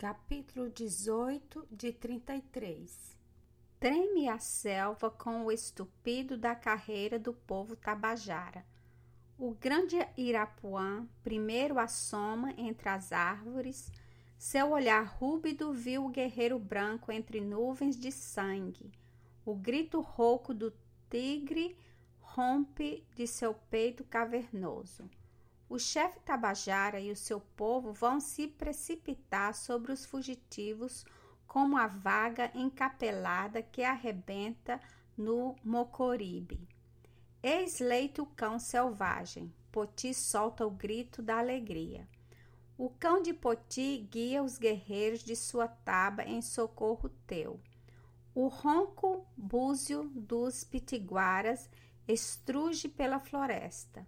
Capítulo 18 de 33 Treme a selva com o estupido da carreira do povo tabajara. O grande Irapuã primeiro assoma entre as árvores, seu olhar rúbido viu o guerreiro branco entre nuvens de sangue. O grito rouco do tigre rompe de seu peito cavernoso. O chefe Tabajara e o seu povo vão se precipitar sobre os fugitivos como a vaga encapelada que arrebenta no Mocoribe. Eis leito o cão selvagem. Poti solta o grito da alegria. O cão de Poti guia os guerreiros de sua taba em socorro teu. O ronco búzio dos pitiguaras estruge pela floresta.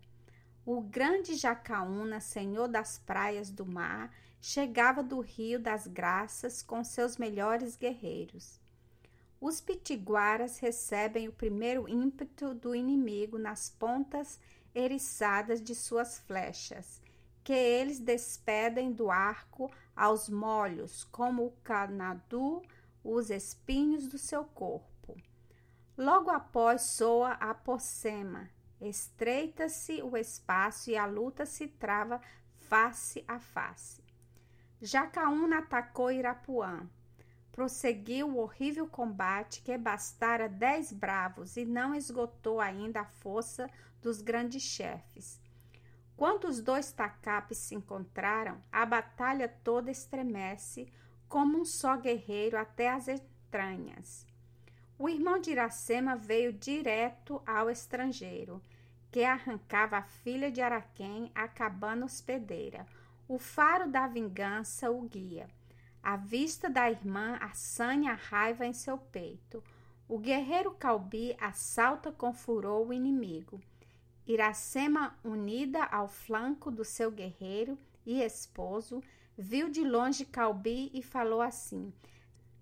O grande Jacaúna, senhor das praias do mar, chegava do Rio das Graças com seus melhores guerreiros. Os pitiguaras recebem o primeiro ímpeto do inimigo nas pontas eriçadas de suas flechas, que eles despedem do arco aos molhos, como o canadu os espinhos do seu corpo. Logo após soa a pocema, Estreita-se o espaço e a luta se trava face a face. Jacaúna atacou Irapuã. Prosseguiu o horrível combate que bastara dez bravos e não esgotou ainda a força dos grandes chefes. Quando os dois tacapes se encontraram, a batalha toda estremece como um só guerreiro até as entranhas. O irmão de Iracema veio direto ao estrangeiro, que arrancava a filha de Araquém, a cabana hospedeira. O faro da vingança o guia. A vista da irmã assanha a raiva em seu peito. O guerreiro Calbi assalta com furor o inimigo. Iracema, unida ao flanco do seu guerreiro e esposo, viu de longe Calbi e falou assim: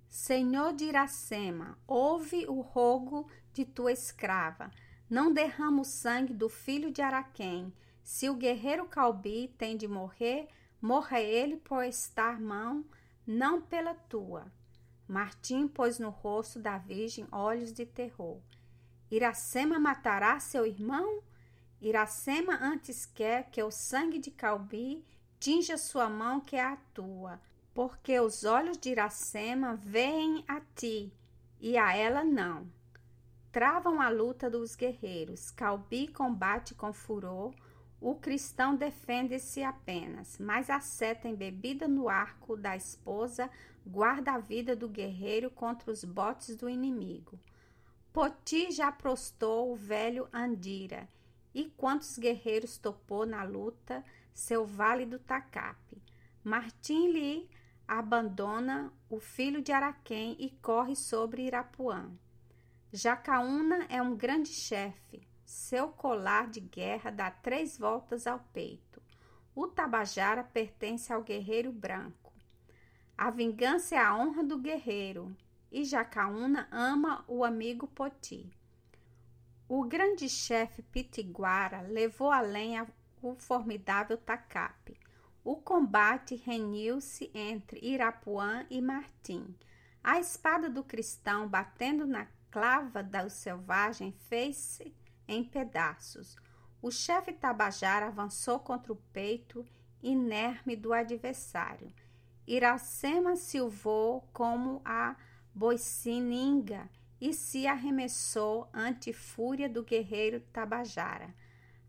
Senhor de Iracema, ouve o rogo de tua escrava. Não derrama o sangue do filho de Araquém. Se o guerreiro Calbi tem de morrer, morra ele por estar mão, não pela tua. Martim pôs no rosto da virgem olhos de terror. Iracema matará seu irmão? Iracema antes quer que o sangue de Calbi tinja sua mão que é a tua porque os olhos de Iracema veem a ti e a ela não. Travam a luta dos guerreiros. Calbi combate com furor. O cristão defende-se apenas, mas a seta embebida no arco da esposa guarda a vida do guerreiro contra os botes do inimigo. Poti já prostou o velho Andira, e quantos guerreiros topou na luta seu válido tacape. Martim lhe abandona o filho de Araquém e corre sobre Irapuã. Jacaúna é um grande chefe. Seu colar de guerra dá três voltas ao peito. O Tabajara pertence ao guerreiro branco. A vingança é a honra do guerreiro e Jacaúna ama o amigo Poti. O grande chefe Pitiguara levou além o formidável Tacape o combate reniu-se entre Irapuã e Martim. A espada do cristão, batendo na clava do selvagem, fez-se em pedaços. O chefe Tabajara avançou contra o peito inerme do adversário. Iracema silvou como a boicininga e se arremessou ante fúria do guerreiro Tabajara.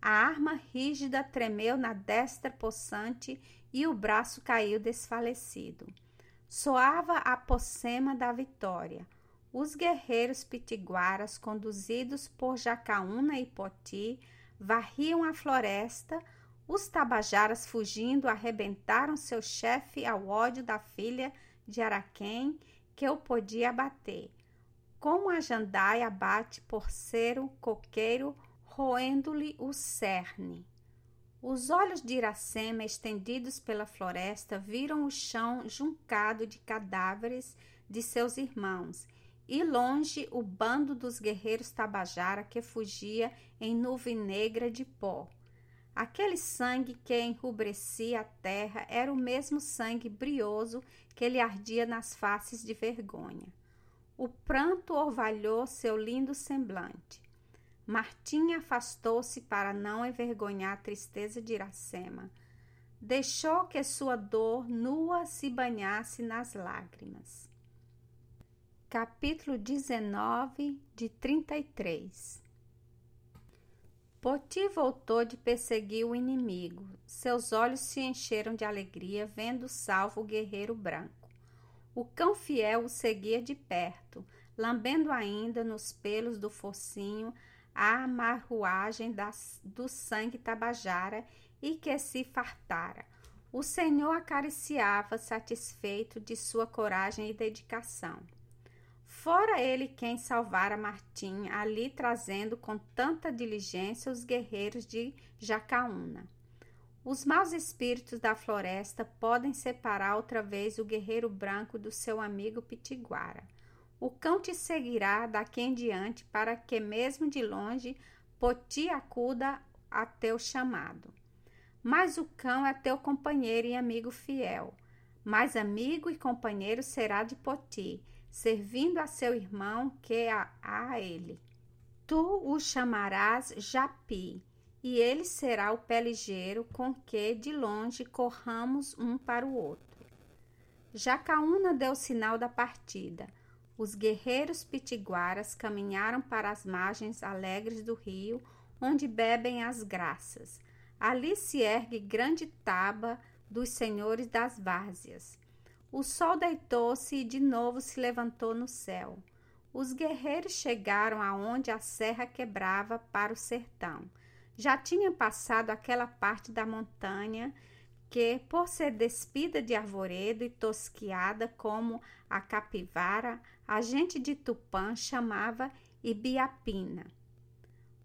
A arma rígida tremeu na destra possante e o braço caiu desfalecido. Soava a pocema da vitória. Os guerreiros pitiguaras, conduzidos por Jacaúna e Poti, varriam a floresta. Os tabajaras, fugindo, arrebentaram seu chefe ao ódio da filha de Araquém, que o podia abater. Como a jandaia bate por ser o coqueiro roendo-lhe o cerne. Os olhos de Iracema, estendidos pela floresta, viram o chão juncado de cadáveres de seus irmãos e longe o bando dos guerreiros Tabajara que fugia em nuvem negra de pó. Aquele sangue que enrubescia a terra era o mesmo sangue brioso que lhe ardia nas faces de vergonha. O pranto orvalhou seu lindo semblante. Martim afastou-se para não envergonhar a tristeza de Iracema. Deixou que sua dor nua se banhasse nas lágrimas. Capítulo 19 de 33 Poti voltou de perseguir o inimigo. Seus olhos se encheram de alegria vendo salvo o guerreiro branco. O cão fiel o seguia de perto, lambendo ainda nos pelos do focinho a amarruagem das, do sangue tabajara e que se fartara. O Senhor acariciava, satisfeito de sua coragem e dedicação. Fora ele quem salvara Martim, ali trazendo com tanta diligência os guerreiros de Jacaúna. Os maus espíritos da floresta podem separar outra vez o guerreiro branco do seu amigo pitiguara. O cão te seguirá daqui em diante para que, mesmo de longe, Poti acuda a teu chamado. Mas o cão é teu companheiro e amigo fiel. Mais amigo e companheiro será de Poti, servindo a seu irmão que a, a ele. Tu o chamarás Japi, e ele será o pé ligeiro com que de longe corramos um para o outro. Jacaúna deu sinal da partida. Os guerreiros pitiguaras caminharam para as margens alegres do rio, onde bebem as graças. Ali se ergue grande taba dos senhores das várzeas. O sol deitou-se e de novo se levantou no céu. Os guerreiros chegaram aonde a serra quebrava para o sertão. Já tinham passado aquela parte da montanha que, por ser despida de arvoredo e tosquiada como a capivara, a gente de Tupã chamava Ibiapina.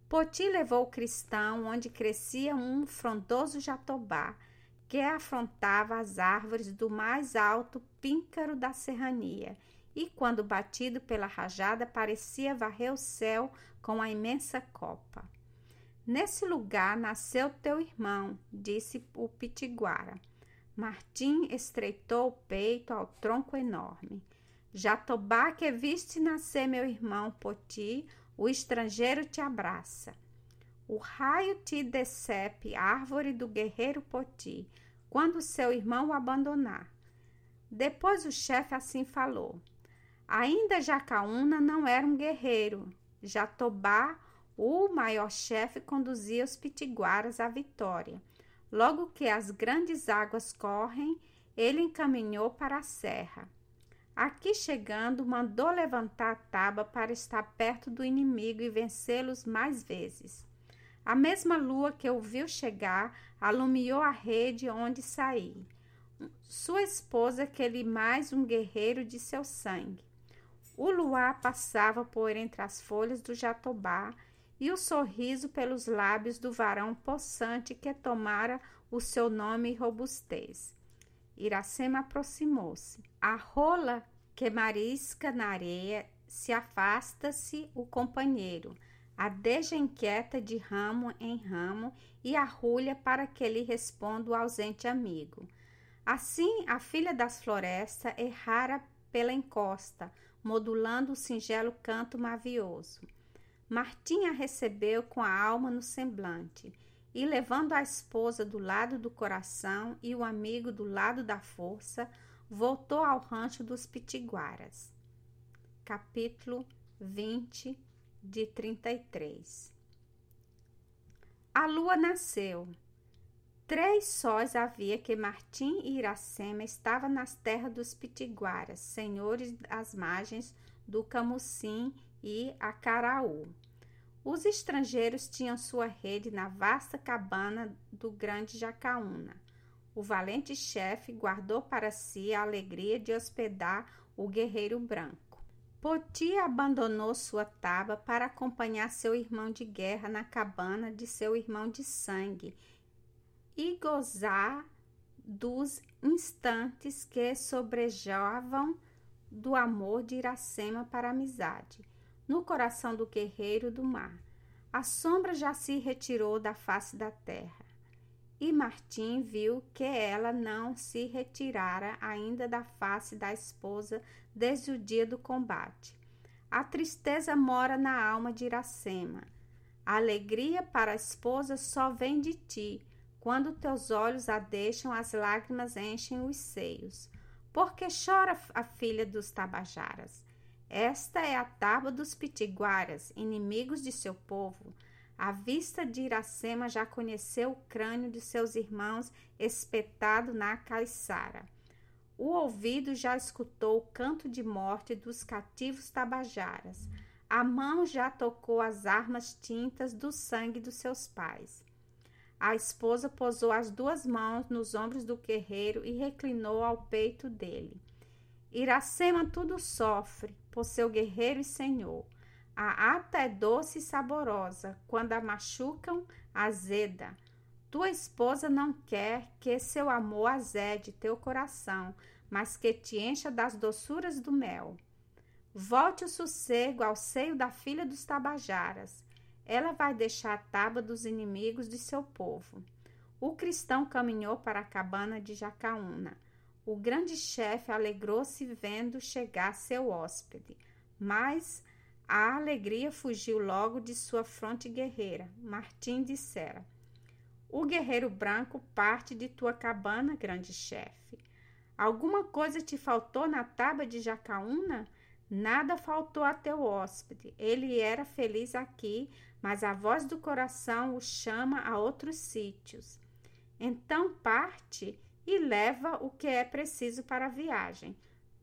Poti levou o cristão onde crescia um frondoso jatobá, que afrontava as árvores do mais alto píncaro da serrania, e quando batido pela rajada parecia varrer o céu com a imensa copa. Nesse lugar nasceu teu irmão, disse o pitiguara. Martim estreitou o peito ao tronco enorme. Jatobá que viste nascer meu irmão Poti, o estrangeiro te abraça. O raio te decepe, árvore do guerreiro Poti, quando seu irmão o abandonar. Depois o chefe assim falou. Ainda Jacaúna não era um guerreiro. Jatobá, o maior chefe, conduzia os pitiguaras à vitória. Logo que as grandes águas correm, ele encaminhou para a serra. Aqui chegando, mandou levantar a tábua para estar perto do inimigo e vencê-los mais vezes. A mesma lua que o viu chegar alumiou a rede onde saí. Sua esposa, aquele mais um guerreiro de seu sangue. O luar passava por entre as folhas do jatobá e o sorriso pelos lábios do varão possante que tomara o seu nome e robustez. Iracema aproximou-se. A rola que marisca na areia se afasta-se o companheiro a inquieta de ramo em ramo e arrulha para que lhe responda o ausente amigo. Assim, a filha das florestas errara pela encosta, modulando o singelo canto mavioso. Martim a recebeu com a alma no semblante e, levando a esposa do lado do coração e o amigo do lado da força, voltou ao rancho dos Pitiguaras. Capítulo 20 de 33. A lua nasceu. Três sóis havia que Martim e Iracema estavam nas terras dos Pitiguaras, senhores das margens do Camucim e Acaraú. Os estrangeiros tinham sua rede na vasta cabana do grande Jacaúna. O valente chefe guardou para si a alegria de hospedar o guerreiro branco. Poti abandonou sua taba para acompanhar seu irmão de guerra na cabana de seu irmão de sangue e gozar dos instantes que sobrejavam do amor de Iracema para a amizade, no coração do guerreiro do mar. A sombra já se retirou da face da terra. E Martim viu que ela não se retirara ainda da face da esposa desde o dia do combate. A tristeza mora na alma de Iracema. A alegria para a esposa só vem de ti. Quando teus olhos a deixam, as lágrimas enchem os seios. Porque chora a filha dos Tabajaras? Esta é a tábua dos pitiguaras, inimigos de seu povo. A vista de Iracema já conheceu o crânio de seus irmãos espetado na caiçara. O ouvido já escutou o canto de morte dos cativos tabajaras. A mão já tocou as armas tintas do sangue dos seus pais. A esposa posou as duas mãos nos ombros do guerreiro e reclinou ao peito dele. Iracema tudo sofre, por seu guerreiro e senhor. A ata é doce e saborosa, quando a machucam, azeda. Tua esposa não quer que seu amor azede teu coração, mas que te encha das doçuras do mel. Volte o sossego ao seio da filha dos tabajaras. Ela vai deixar a tábua dos inimigos de seu povo. O cristão caminhou para a cabana de Jacaúna. O grande chefe alegrou-se vendo chegar seu hóspede, mas a alegria fugiu logo de sua fronte guerreira. Martim dissera: O guerreiro branco parte de tua cabana, grande chefe. Alguma coisa te faltou na tábua de Jacaúna? Nada faltou a teu hóspede. Ele era feliz aqui, mas a voz do coração o chama a outros sítios. Então parte e leva o que é preciso para a viagem.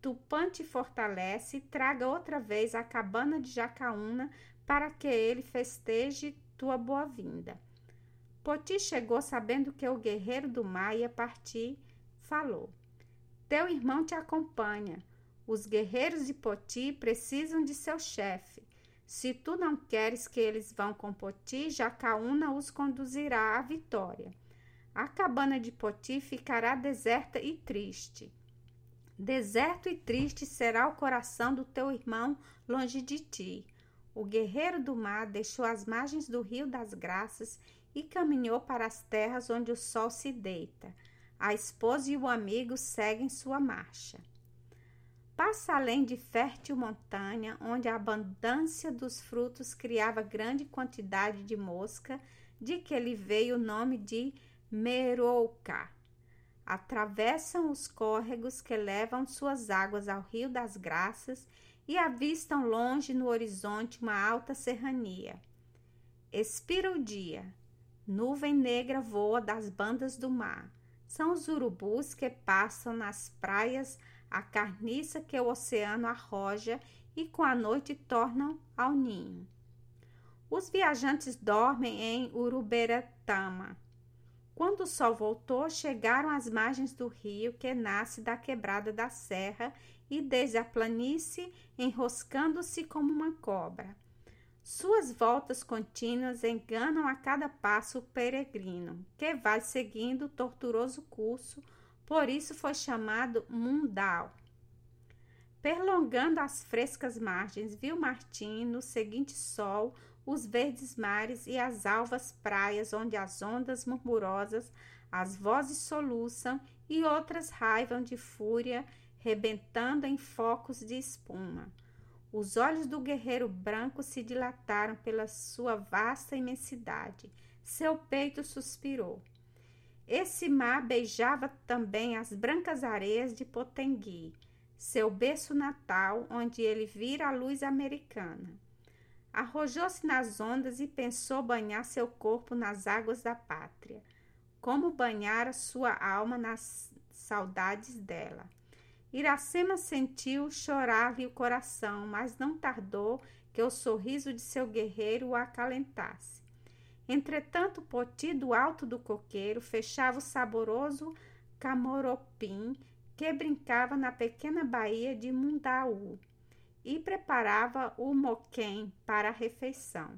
Tupã te fortalece traga outra vez a cabana de Jacaúna para que ele festeje tua boa-vinda. Poti chegou sabendo que o guerreiro do mar ia partir, falou: Teu irmão te acompanha. Os guerreiros de Poti precisam de seu chefe. Se tu não queres que eles vão com Poti, Jacaúna os conduzirá à vitória. A cabana de Poti ficará deserta e triste. Deserto e triste será o coração do teu irmão longe de ti. O guerreiro do mar deixou as margens do rio das graças e caminhou para as terras onde o sol se deita. A esposa e o amigo seguem sua marcha. Passa além de fértil montanha, onde a abundância dos frutos criava grande quantidade de mosca, de que lhe veio o nome de Merouca. Atravessam os córregos que levam suas águas ao Rio das Graças e avistam longe no horizonte uma alta serrania. Expira o dia. Nuvem negra voa das bandas do mar. São os urubus que passam nas praias a carniça que o oceano arroja e com a noite tornam ao ninho. Os viajantes dormem em Uruberatama. Quando o sol voltou, chegaram às margens do rio que nasce da quebrada da serra e desde a planície, enroscando-se como uma cobra. Suas voltas contínuas enganam a cada passo o peregrino, que vai seguindo o torturoso curso por isso foi chamado Mundal. Perlongando as frescas margens, viu Martim no seguinte sol os verdes mares e as alvas praias onde as ondas murmurosas, as vozes soluçam e outras raivam de fúria, rebentando em focos de espuma. Os olhos do guerreiro branco se dilataram pela sua vasta imensidade. Seu peito suspirou. Esse mar beijava também as brancas areias de Potengui, seu berço natal, onde ele vira a luz americana. Arrojou-se nas ondas e pensou banhar seu corpo nas águas da pátria, como banhara sua alma nas saudades dela. Iracema sentiu chorar-lhe o coração, mas não tardou que o sorriso de seu guerreiro o acalentasse. Entretanto, Poti, do alto do coqueiro, fechava o saboroso camoropim que brincava na pequena baía de Mundaú e preparava o moquém para a refeição.